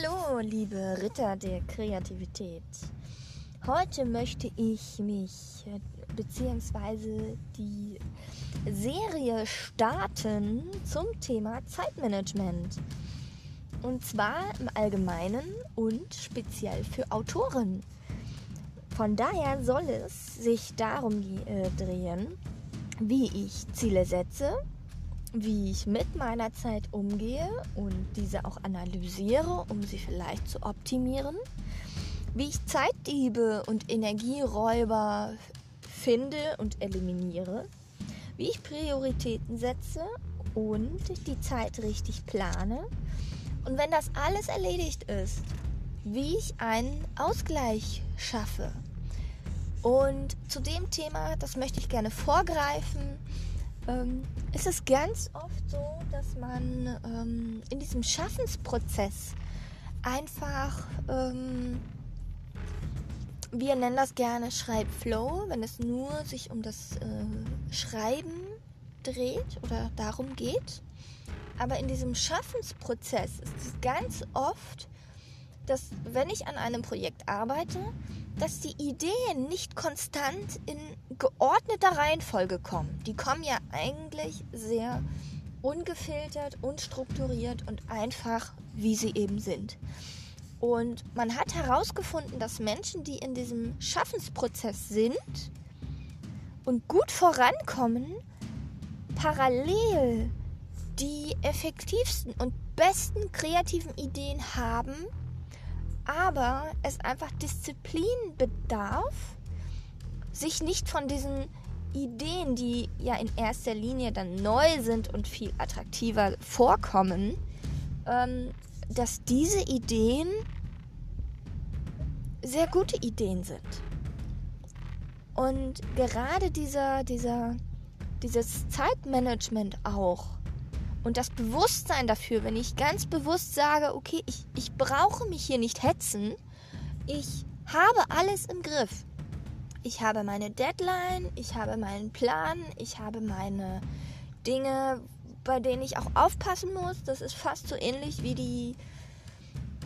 Hallo, liebe Ritter der Kreativität. Heute möchte ich mich bzw. die Serie starten zum Thema Zeitmanagement. Und zwar im Allgemeinen und speziell für Autoren. Von daher soll es sich darum äh, drehen, wie ich Ziele setze, wie ich mit meiner Zeit umgehe und diese auch analysiere, um sie vielleicht zu optimieren, wie ich Zeitdiebe und Energieräuber finde und eliminiere, wie ich Prioritäten setze und die Zeit richtig plane. Und wenn das alles erledigt ist, wie ich einen Ausgleich schaffe. Und zu dem Thema, das möchte ich gerne vorgreifen, ähm, ist es ganz oft so, dass man ähm, in diesem Schaffensprozess einfach, ähm, wir nennen das gerne Schreibflow, wenn es nur sich um das äh, Schreiben dreht oder darum geht. Aber in diesem Schaffensprozess ist es ganz oft, dass wenn ich an einem Projekt arbeite, dass die Ideen nicht konstant in geordneter Reihenfolge kommen. Die kommen ja eigentlich sehr ungefiltert, unstrukturiert und einfach, wie sie eben sind. Und man hat herausgefunden, dass Menschen, die in diesem Schaffensprozess sind und gut vorankommen, parallel die effektivsten und besten kreativen Ideen haben aber es einfach Disziplin bedarf, sich nicht von diesen Ideen, die ja in erster Linie dann neu sind und viel attraktiver vorkommen, ähm, dass diese Ideen sehr gute Ideen sind. Und gerade dieser, dieser, dieses Zeitmanagement auch und das Bewusstsein dafür, wenn ich ganz bewusst sage, okay, ich, ich brauche mich hier nicht hetzen, ich habe alles im Griff. Ich habe meine Deadline, ich habe meinen Plan, ich habe meine Dinge, bei denen ich auch aufpassen muss. Das ist fast so ähnlich wie die,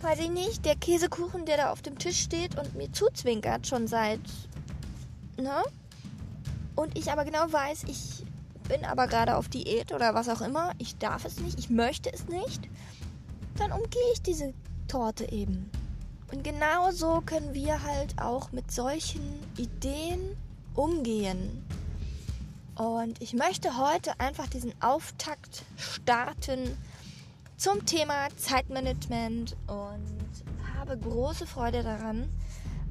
weiß ich nicht, der Käsekuchen, der da auf dem Tisch steht und mir zuzwinkert, schon seit, ne? Und ich aber genau weiß, ich bin aber gerade auf Diät oder was auch immer, ich darf es nicht, ich möchte es nicht, dann umgehe ich diese Torte eben. Und genau so können wir halt auch mit solchen Ideen umgehen. Und ich möchte heute einfach diesen Auftakt starten zum Thema Zeitmanagement und habe große Freude daran.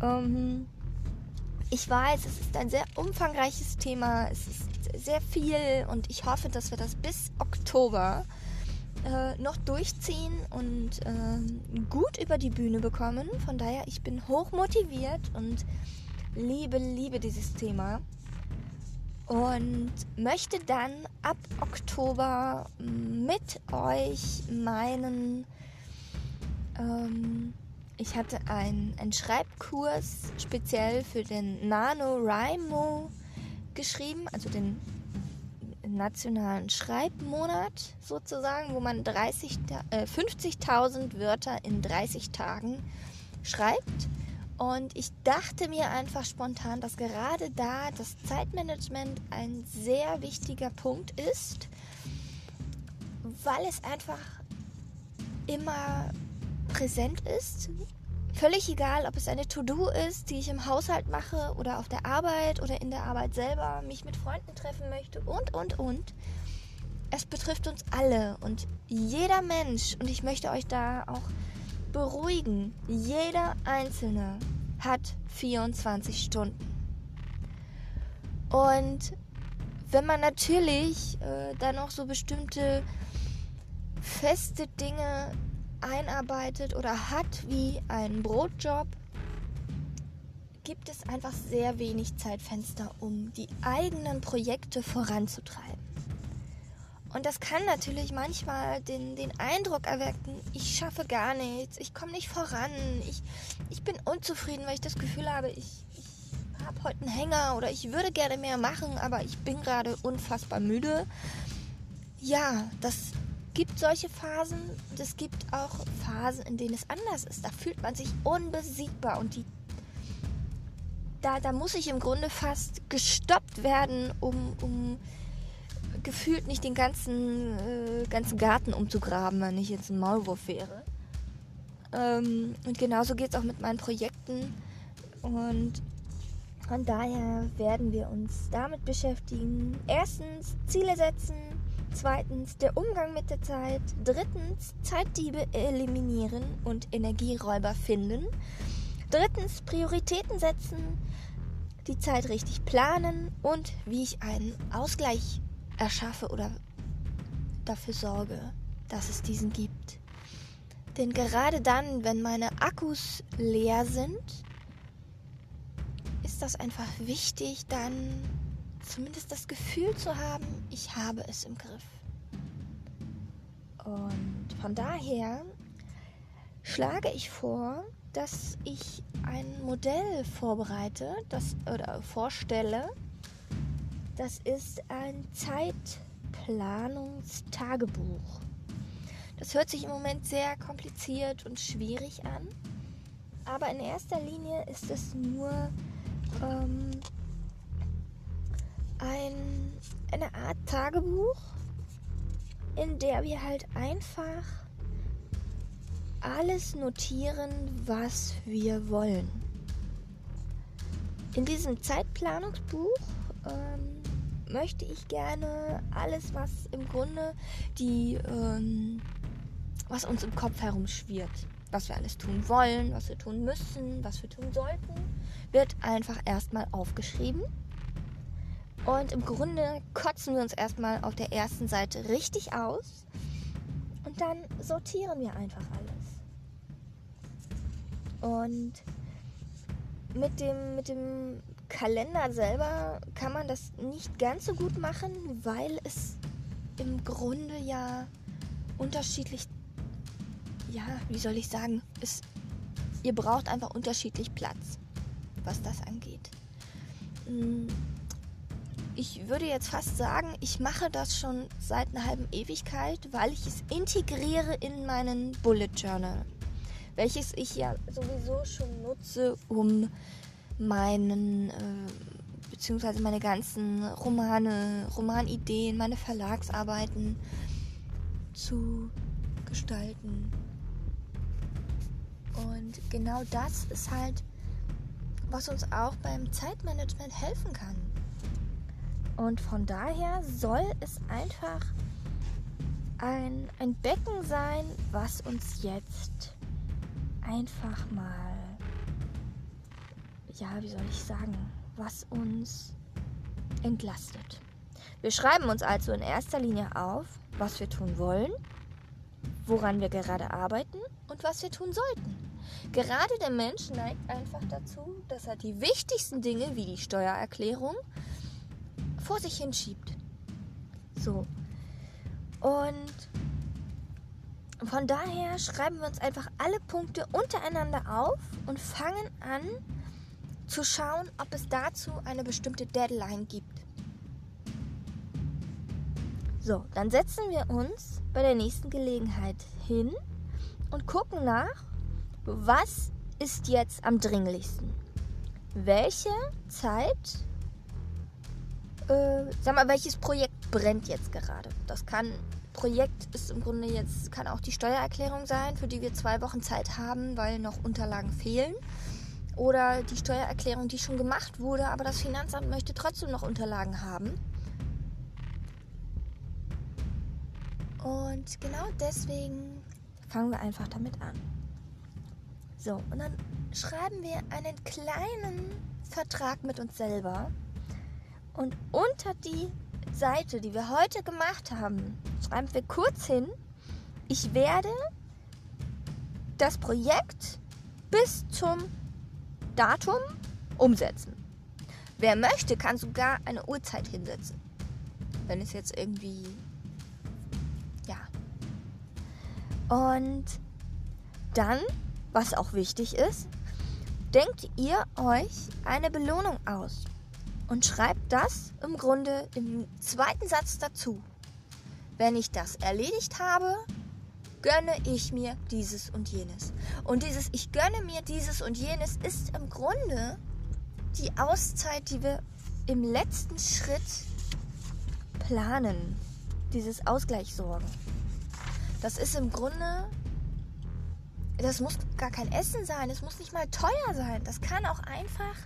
Ähm, ich weiß, es ist ein sehr umfangreiches Thema. Es ist sehr viel und ich hoffe, dass wir das bis Oktober äh, noch durchziehen und äh, gut über die Bühne bekommen. Von daher, ich bin hoch motiviert und liebe, liebe dieses Thema. Und möchte dann ab Oktober mit euch meinen, ähm, ich hatte einen Schreibkurs speziell für den NaNoWriMo geschrieben, also den nationalen Schreibmonat sozusagen, wo man 30, äh, 50.000 Wörter in 30 Tagen schreibt. Und ich dachte mir einfach spontan, dass gerade da das Zeitmanagement ein sehr wichtiger Punkt ist, weil es einfach immer präsent ist Völlig egal, ob es eine To-Do ist, die ich im Haushalt mache oder auf der Arbeit oder in der Arbeit selber, mich mit Freunden treffen möchte und, und, und. Es betrifft uns alle und jeder Mensch, und ich möchte euch da auch beruhigen, jeder Einzelne hat 24 Stunden. Und wenn man natürlich äh, dann noch so bestimmte feste Dinge einarbeitet oder hat wie einen Brotjob, gibt es einfach sehr wenig Zeitfenster, um die eigenen Projekte voranzutreiben. Und das kann natürlich manchmal den, den Eindruck erwecken, ich schaffe gar nichts, ich komme nicht voran, ich, ich bin unzufrieden, weil ich das Gefühl habe, ich, ich habe heute einen Hänger oder ich würde gerne mehr machen, aber ich bin gerade unfassbar müde. Ja, das gibt solche Phasen und es gibt auch Phasen, in denen es anders ist. Da fühlt man sich unbesiegbar und die, da, da muss ich im Grunde fast gestoppt werden, um, um gefühlt nicht den ganzen, äh, ganzen Garten umzugraben, wenn ich jetzt ein Maulwurf wäre. Ähm, und genauso geht es auch mit meinen Projekten. Und von daher werden wir uns damit beschäftigen. Erstens Ziele setzen, zweitens der Umgang mit der Zeit, drittens Zeitdiebe eliminieren und Energieräuber finden, drittens Prioritäten setzen, die Zeit richtig planen und wie ich einen Ausgleich erschaffe oder dafür sorge, dass es diesen gibt. Denn gerade dann, wenn meine Akkus leer sind, ist das einfach wichtig, dann zumindest das Gefühl zu haben, ich habe es im Griff. Und von daher schlage ich vor, dass ich ein Modell vorbereite das, oder vorstelle. Das ist ein Zeitplanungstagebuch. Das hört sich im Moment sehr kompliziert und schwierig an, aber in erster Linie ist es nur ähm, ein, eine Art Tagebuch, in der wir halt einfach alles notieren, was wir wollen. In diesem Zeitplanungsbuch ähm, möchte ich gerne alles, was im Grunde die ähm, was uns im Kopf herumschwirrt. Was wir alles tun wollen, was wir tun müssen, was wir tun sollten, wird einfach erstmal aufgeschrieben. Und im Grunde kotzen wir uns erstmal auf der ersten Seite richtig aus. Und dann sortieren wir einfach alles. Und mit dem, mit dem Kalender selber kann man das nicht ganz so gut machen, weil es im Grunde ja unterschiedlich ja, wie soll ich sagen, es, ihr braucht einfach unterschiedlich Platz, was das angeht. Mm, ich würde jetzt fast sagen, ich mache das schon seit einer halben Ewigkeit, weil ich es integriere in meinen Bullet Journal, welches ich ja sowieso schon nutze, um meinen äh, beziehungsweise meine ganzen Romane, Romanideen, meine Verlagsarbeiten zu gestalten. Und genau das ist halt, was uns auch beim Zeitmanagement helfen kann. Und von daher soll es einfach ein, ein Becken sein, was uns jetzt einfach mal, ja, wie soll ich sagen, was uns entlastet. Wir schreiben uns also in erster Linie auf, was wir tun wollen, woran wir gerade arbeiten und was wir tun sollten. Gerade der Mensch neigt einfach dazu, dass er die wichtigsten Dinge wie die Steuererklärung vor sich hinschiebt. So. Und von daher schreiben wir uns einfach alle Punkte untereinander auf und fangen an zu schauen, ob es dazu eine bestimmte Deadline gibt. So, dann setzen wir uns bei der nächsten Gelegenheit hin und gucken nach, was ist jetzt am dringlichsten. Welche Zeit, äh, sag mal, welches Projekt brennt jetzt gerade? Das kann, Projekt ist im Grunde jetzt, kann auch die Steuererklärung sein, für die wir zwei Wochen Zeit haben, weil noch Unterlagen fehlen. Oder die Steuererklärung, die schon gemacht wurde, aber das Finanzamt möchte trotzdem noch Unterlagen haben. Und genau deswegen fangen wir einfach damit an. So, und dann schreiben wir einen kleinen Vertrag mit uns selber. Und unter die Seite, die wir heute gemacht haben, schreiben wir kurz hin, ich werde das Projekt bis zum Datum umsetzen. Wer möchte, kann sogar eine Uhrzeit hinsetzen. Wenn es jetzt irgendwie Und dann, was auch wichtig ist, denkt ihr euch eine Belohnung aus und schreibt das im Grunde im zweiten Satz dazu. wenn ich das erledigt habe, gönne ich mir dieses und jenes. Und dieses Ich gönne mir dieses und jenes ist im Grunde die Auszeit, die wir im letzten Schritt planen. Dieses Ausgleichssorgen. Das ist im Grunde, das muss gar kein Essen sein, es muss nicht mal teuer sein. Das kann auch einfach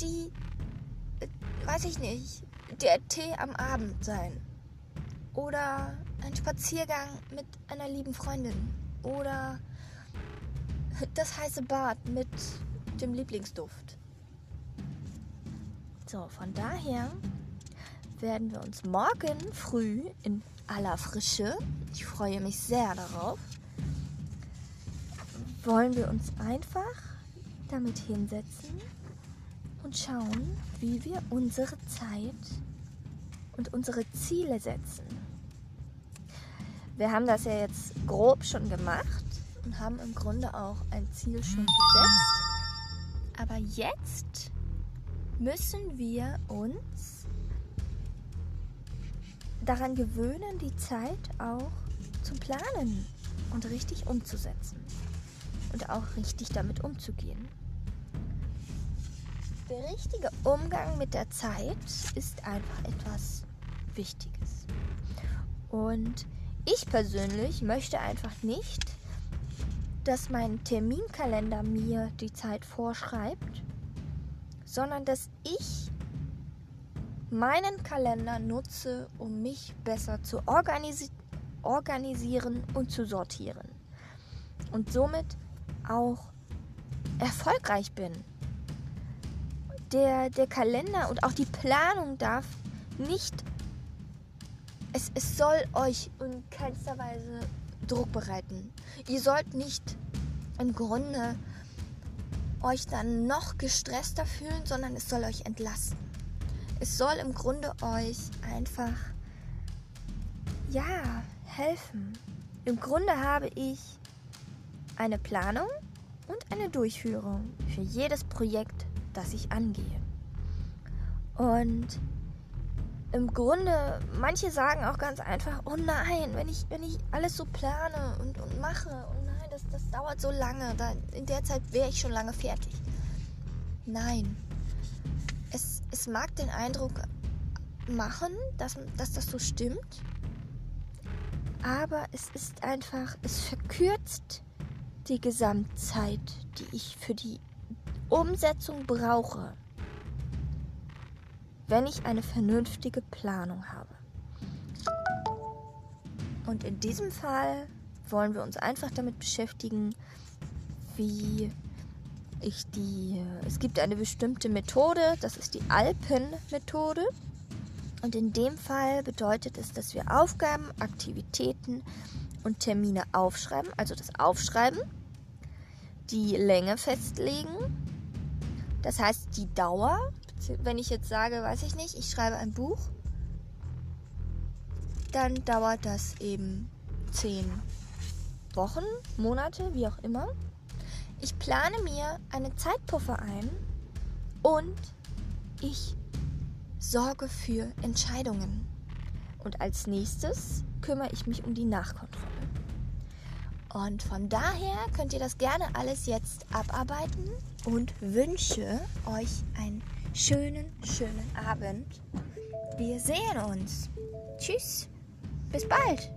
die, weiß ich nicht, der Tee am Abend sein. Oder ein Spaziergang mit einer lieben Freundin. Oder das heiße Bad mit dem Lieblingsduft. So, von daher werden wir uns morgen früh in aller Frische, ich freue mich sehr darauf, wollen wir uns einfach damit hinsetzen und schauen, wie wir unsere Zeit und unsere Ziele setzen. Wir haben das ja jetzt grob schon gemacht und haben im Grunde auch ein Ziel schon gesetzt. Aber jetzt müssen wir uns daran gewöhnen, die Zeit auch zu planen und richtig umzusetzen und auch richtig damit umzugehen. Der richtige Umgang mit der Zeit ist einfach etwas Wichtiges. Und ich persönlich möchte einfach nicht, dass mein Terminkalender mir die Zeit vorschreibt, sondern dass ich meinen Kalender nutze, um mich besser zu organisi organisieren und zu sortieren. Und somit auch erfolgreich bin der, der Kalender und auch die Planung darf nicht. Es, es soll euch in keinster Weise Druck bereiten. Ihr sollt nicht im Grunde euch dann noch gestresster fühlen, sondern es soll euch entlasten. Es soll im Grunde euch einfach, ja, helfen. Im Grunde habe ich eine Planung und eine Durchführung für jedes Projekt, das ich angehe. Und im Grunde, manche sagen auch ganz einfach, oh nein, wenn ich, wenn ich alles so plane und, und mache, oh nein, das, das dauert so lange, da, in der Zeit wäre ich schon lange fertig. Nein. Es, es mag den Eindruck machen, dass, dass das so stimmt, aber es ist einfach, es verkürzt die Gesamtzeit, die ich für die Umsetzung brauche, wenn ich eine vernünftige Planung habe. Und in diesem Fall wollen wir uns einfach damit beschäftigen, wie ich die. Es gibt eine bestimmte Methode, das ist die Alpen-Methode. Und in dem Fall bedeutet es, dass wir Aufgaben, Aktivitäten und Termine aufschreiben, also das Aufschreiben, die Länge festlegen das heißt, die Dauer, wenn ich jetzt sage, weiß ich nicht, ich schreibe ein Buch, dann dauert das eben zehn Wochen, Monate, wie auch immer. Ich plane mir einen Zeitpuffer ein und ich sorge für Entscheidungen. Und als nächstes kümmere ich mich um die Nachkontrolle. Und von daher könnt ihr das gerne alles jetzt abarbeiten und wünsche euch einen schönen, schönen Abend. Wir sehen uns. Tschüss. Bis bald.